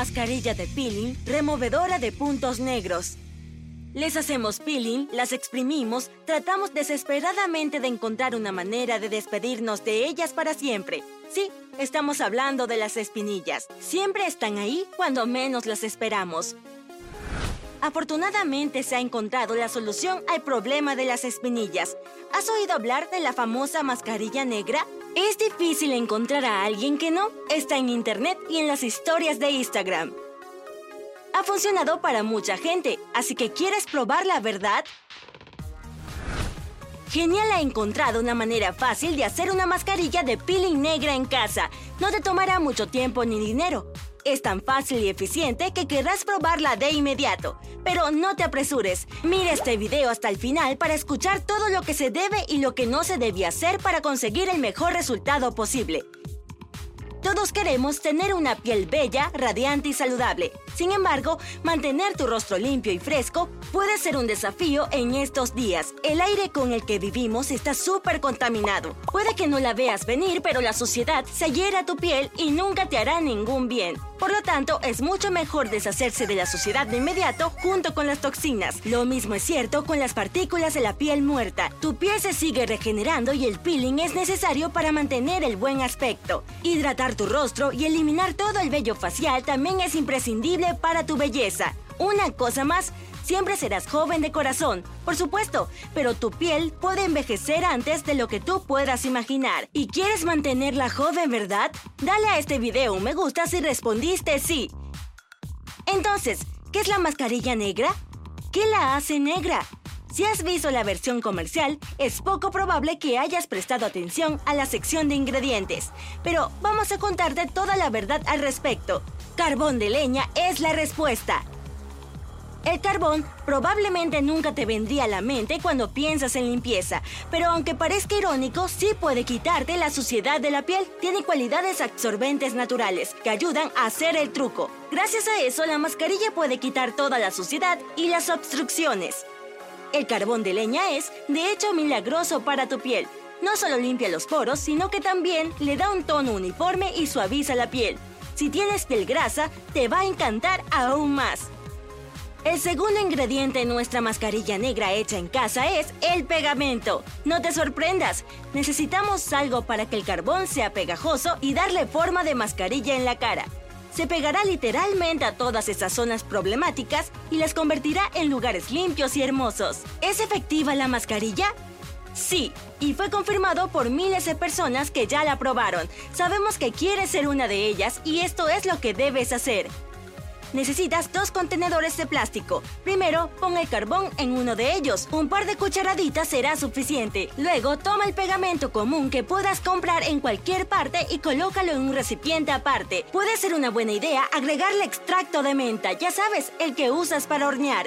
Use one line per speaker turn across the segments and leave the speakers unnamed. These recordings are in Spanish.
Mascarilla de peeling removedora de puntos negros? Les hacemos peeling, las exprimimos, tratamos desesperadamente de encontrar una manera de despedirnos de ellas para siempre. Sí, estamos hablando de las espinillas. Siempre están ahí cuando menos las esperamos. Afortunadamente se ha encontrado la solución al problema de las espinillas. ¿Has oído hablar de la famosa mascarilla negra? Es difícil encontrar a alguien que no. Está en internet y en las historias de Instagram. Ha funcionado para mucha gente, así que ¿quieres probar la verdad? Genial ha encontrado una manera fácil de hacer una mascarilla de peeling negra en casa. No te tomará mucho tiempo ni dinero. Es tan fácil y eficiente que querrás probarla de inmediato. Pero no te apresures. Mira este video hasta el final para escuchar todo lo que se debe y lo que no se debe hacer para conseguir el mejor resultado posible. Todos queremos tener una piel bella, radiante y saludable. Sin embargo, mantener tu rostro limpio y fresco puede ser un desafío en estos días. El aire con el que vivimos está súper contaminado. Puede que no la veas venir, pero la suciedad se hiera tu piel y nunca te hará ningún bien. Por lo tanto, es mucho mejor deshacerse de la suciedad de inmediato junto con las toxinas. Lo mismo es cierto con las partículas de la piel muerta. Tu piel se sigue regenerando y el peeling es necesario para mantener el buen aspecto. Hidratar tu rostro y eliminar todo el vello facial también es imprescindible para tu belleza. Una cosa más, siempre serás joven de corazón, por supuesto, pero tu piel puede envejecer antes de lo que tú puedas imaginar. ¿Y quieres mantenerla joven, verdad? Dale a este video un me gusta si respondiste sí. Entonces, ¿qué es la mascarilla negra? ¿Qué la hace negra? Si has visto la versión comercial, es poco probable que hayas prestado atención a la sección de ingredientes, pero vamos a contarte toda la verdad al respecto. Carbón de leña es la respuesta. El carbón probablemente nunca te vendría a la mente cuando piensas en limpieza, pero aunque parezca irónico, sí puede quitarte la suciedad de la piel. Tiene cualidades absorbentes naturales que ayudan a hacer el truco. Gracias a eso, la mascarilla puede quitar toda la suciedad y las obstrucciones. El carbón de leña es, de hecho, milagroso para tu piel. No solo limpia los poros, sino que también le da un tono uniforme y suaviza la piel. Si tienes piel grasa, te va a encantar aún más. El segundo ingrediente en nuestra mascarilla negra hecha en casa es el pegamento. No te sorprendas, necesitamos algo para que el carbón sea pegajoso y darle forma de mascarilla en la cara. Se pegará literalmente a todas esas zonas problemáticas y las convertirá en lugares limpios y hermosos. ¿Es efectiva la mascarilla? Sí, y fue confirmado por miles de personas que ya la probaron. Sabemos que quieres ser una de ellas y esto es lo que debes hacer. Necesitas dos contenedores de plástico. Primero, pon el carbón en uno de ellos. Un par de cucharaditas será suficiente. Luego, toma el pegamento común que puedas comprar en cualquier parte y colócalo en un recipiente aparte. Puede ser una buena idea agregarle extracto de menta, ya sabes, el que usas para hornear.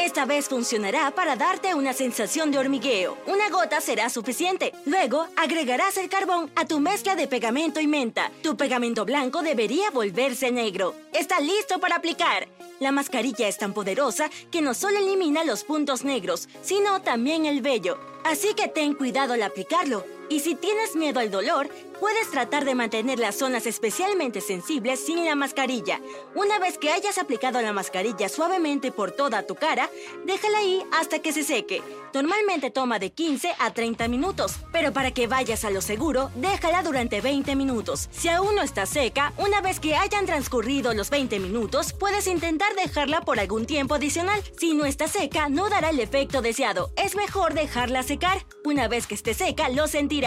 Esta vez funcionará para darte una sensación de hormigueo. Una gota será suficiente. Luego, agregarás el carbón a tu mezcla de pegamento y menta. Tu pegamento blanco debería volverse negro. Está listo para aplicar. La mascarilla es tan poderosa que no solo elimina los puntos negros, sino también el vello. Así que ten cuidado al aplicarlo. Y si tienes miedo al dolor, puedes tratar de mantener las zonas especialmente sensibles sin la mascarilla. Una vez que hayas aplicado la mascarilla suavemente por toda tu cara, déjala ahí hasta que se seque. Normalmente toma de 15 a 30 minutos, pero para que vayas a lo seguro, déjala durante 20 minutos. Si aún no está seca, una vez que hayan transcurrido los 20 minutos, puedes intentar dejarla por algún tiempo adicional. Si no está seca, no dará el efecto deseado. Es mejor dejarla secar. Una vez que esté seca, lo sentirás.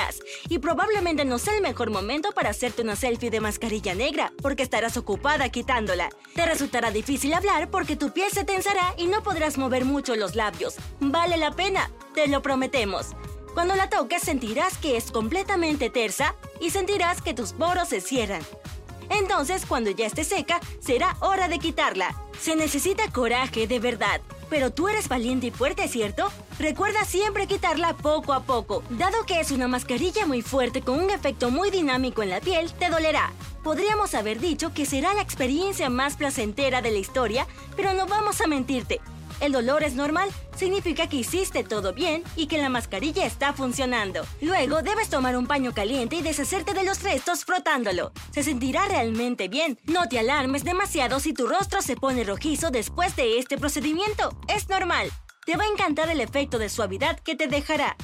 Y probablemente no sea el mejor momento para hacerte una selfie de mascarilla negra, porque estarás ocupada quitándola. Te resultará difícil hablar porque tu piel se tensará y no podrás mover mucho los labios. Vale la pena te lo prometemos. Cuando la toques sentirás que es completamente tersa y sentirás que tus poros se cierran. Entonces, cuando ya esté seca, será hora de quitarla. Se necesita coraje de verdad. Pero tú eres valiente y fuerte, ¿cierto? Recuerda siempre quitarla poco a poco. Dado que es una mascarilla muy fuerte con un efecto muy dinámico en la piel, te dolerá. Podríamos haber dicho que será la experiencia más placentera de la historia, pero no vamos a mentirte el dolor es normal, significa que hiciste todo bien y que la mascarilla está funcionando. Luego debes tomar un paño caliente y deshacerte de los restos frotándolo. Se sentirá realmente bien. No te alarmes demasiado si tu rostro se pone rojizo después de este procedimiento. Es normal. Te va a encantar el efecto de suavidad que te dejará.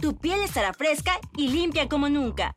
Tu piel estará fresca y limpia como nunca.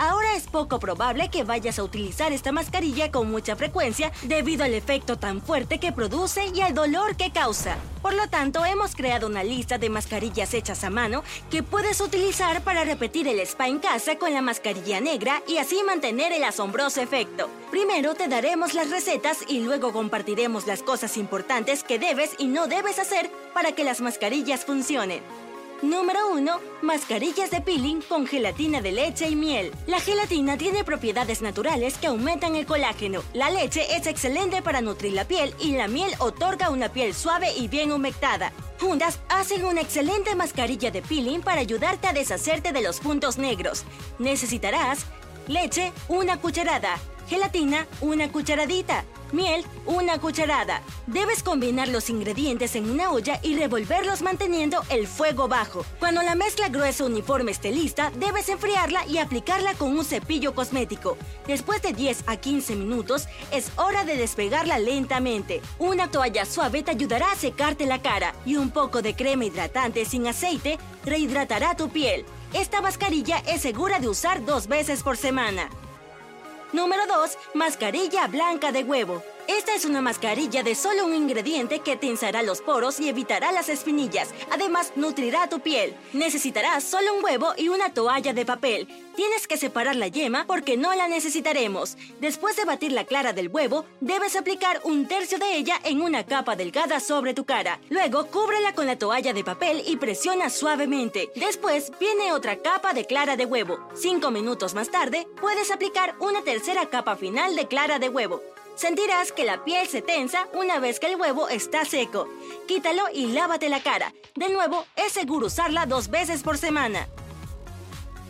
Ahora es poco probable que vayas a utilizar esta mascarilla con mucha frecuencia debido al efecto tan fuerte que produce y al dolor que causa. Por lo tanto, hemos creado una lista de mascarillas hechas a mano que puedes utilizar para repetir el spa en casa con la mascarilla negra y así mantener el asombroso efecto. Primero te daremos las recetas y luego compartiremos las cosas importantes que debes y no debes hacer para que las mascarillas funcionen. Número 1. Mascarillas de peeling con gelatina de leche y miel. La gelatina tiene propiedades naturales que aumentan el colágeno. La leche es excelente para nutrir la piel y la miel otorga una piel suave y bien humectada. Juntas hacen una excelente mascarilla de peeling para ayudarte a deshacerte de los puntos negros. Necesitarás leche, una cucharada, gelatina, una cucharadita, miel, una cucharada. Debes combinar los ingredientes en una olla y revolverlos manteniendo el fuego bajo. Cuando la mezcla gruesa uniforme esté lista, debes enfriarla y aplicarla con un cepillo cosmético. Después de 10 a 15 minutos, es hora de despegarla lentamente. Una toalla suave te ayudará a secarte la cara y un poco de crema hidratante sin aceite rehidratará tu piel. Esta mascarilla es segura de usar dos veces por semana. Número 2. Mascarilla blanca de huevo. Esta es una mascarilla de solo un ingrediente que tensará los poros y evitará las espinillas. Además, nutrirá tu piel. Necesitarás solo un huevo y una toalla de papel. Tienes que separar la yema porque no la necesitaremos. Después de batir la clara del huevo, debes aplicar un tercio de ella en una capa delgada sobre tu cara. Luego, cúbrela con la toalla de papel y presiona suavemente. Después, viene otra capa de clara de huevo. Cinco minutos más tarde, puedes aplicar una tercera capa final de clara de huevo. Sentirás que la piel se tensa una vez que el huevo está seco. Quítalo y lávate la cara. De nuevo, es seguro usarla dos veces por semana.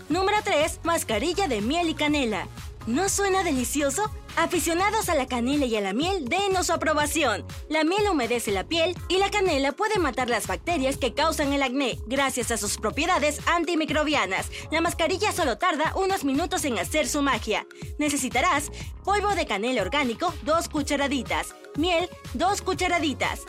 Número 3. Mascarilla de miel y canela. ¿No suena delicioso? Aficionados a la canela y a la miel, denos su aprobación. La miel humedece la piel y la canela puede matar las bacterias que causan el acné gracias a sus propiedades antimicrobianas. La mascarilla solo tarda unos minutos en hacer su magia. Necesitarás polvo de canela orgánico, 2 cucharaditas, miel, 2 cucharaditas,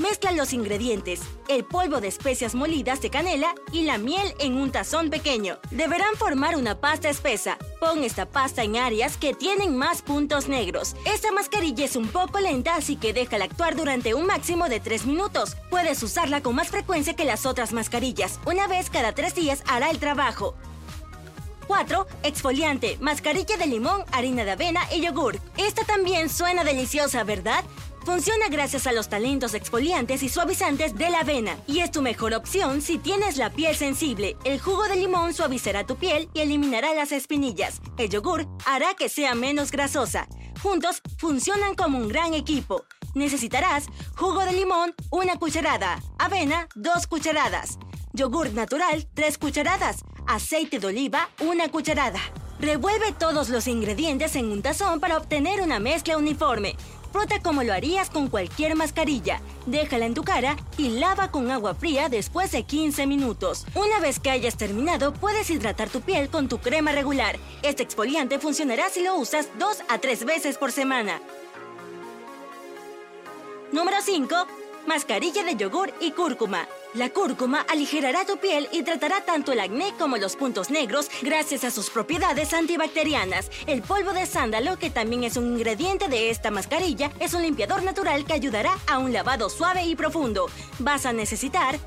Mezcla los ingredientes, el polvo de especias molidas de canela y la miel en un tazón pequeño. Deberán formar una pasta espesa. Pon esta pasta en áreas que tienen más puntos negros. Esta mascarilla es un poco lenta, así que déjala actuar durante un máximo de 3 minutos. Puedes usarla con más frecuencia que las otras mascarillas. Una vez cada 3 días hará el trabajo. 4. Exfoliante, mascarilla de limón, harina de avena y yogur. Esta también suena deliciosa, ¿verdad? Funciona gracias a los talentos exfoliantes y suavizantes de la avena y es tu mejor opción si tienes la piel sensible. El jugo de limón suavizará tu piel y eliminará las espinillas. El yogur hará que sea menos grasosa. Juntos funcionan como un gran equipo. Necesitarás jugo de limón, una cucharada, avena, dos cucharadas, yogur natural, tres cucharadas, aceite de oliva, una cucharada. Revuelve todos los ingredientes en un tazón para obtener una mezcla uniforme. Disfruta como lo harías con cualquier mascarilla. Déjala en tu cara y lava con agua fría después de 15 minutos. Una vez que hayas terminado, puedes hidratar tu piel con tu crema regular. Este exfoliante funcionará si lo usas dos a tres veces por semana. Número 5. Mascarilla de yogur y cúrcuma. La cúrcuma aligerará tu piel y tratará tanto el acné como los puntos negros gracias a sus propiedades antibacterianas. El polvo de sándalo, que también es un ingrediente de esta mascarilla, es un limpiador natural que ayudará a un lavado suave y profundo. Vas a necesitar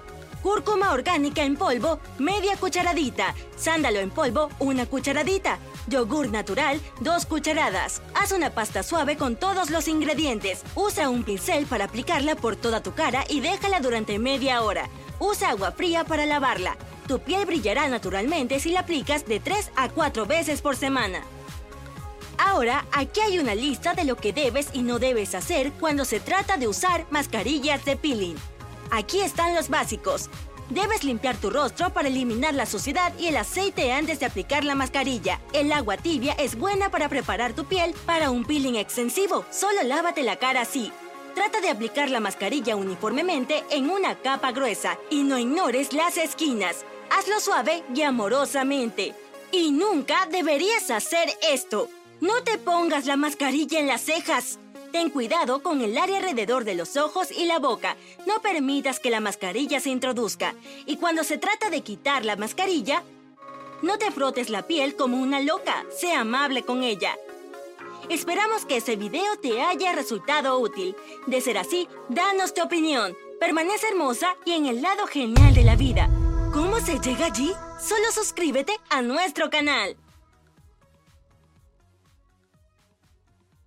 Cúrcuma orgánica en polvo, media cucharadita. Sándalo en polvo, una cucharadita. Yogur natural, dos cucharadas. Haz una pasta suave con todos los ingredientes. Usa un pincel para aplicarla por toda tu cara y déjala durante media hora. Usa agua fría para lavarla. Tu piel brillará naturalmente si la aplicas de 3 a 4 veces por semana. Ahora, aquí hay una lista de lo que debes y no debes hacer cuando se trata de usar mascarillas de peeling. Aquí están los básicos. Debes limpiar tu rostro para eliminar la suciedad y el aceite antes de aplicar la mascarilla. El agua tibia es buena para preparar tu piel para un peeling extensivo. Solo lávate la cara así. Trata de aplicar la mascarilla uniformemente en una capa gruesa y no ignores las esquinas. Hazlo suave y amorosamente. Y nunca deberías hacer esto. No te pongas la mascarilla en las cejas. Ten cuidado con el área alrededor de los ojos y la boca. No permitas que la mascarilla se introduzca. Y cuando se trata de quitar la mascarilla, no te frotes la piel como una loca. Sé amable con ella. Esperamos que ese video te haya resultado útil. De ser así, danos tu opinión. Permanece hermosa y en el lado genial de la vida. ¿Cómo se llega allí? Solo suscríbete a nuestro canal.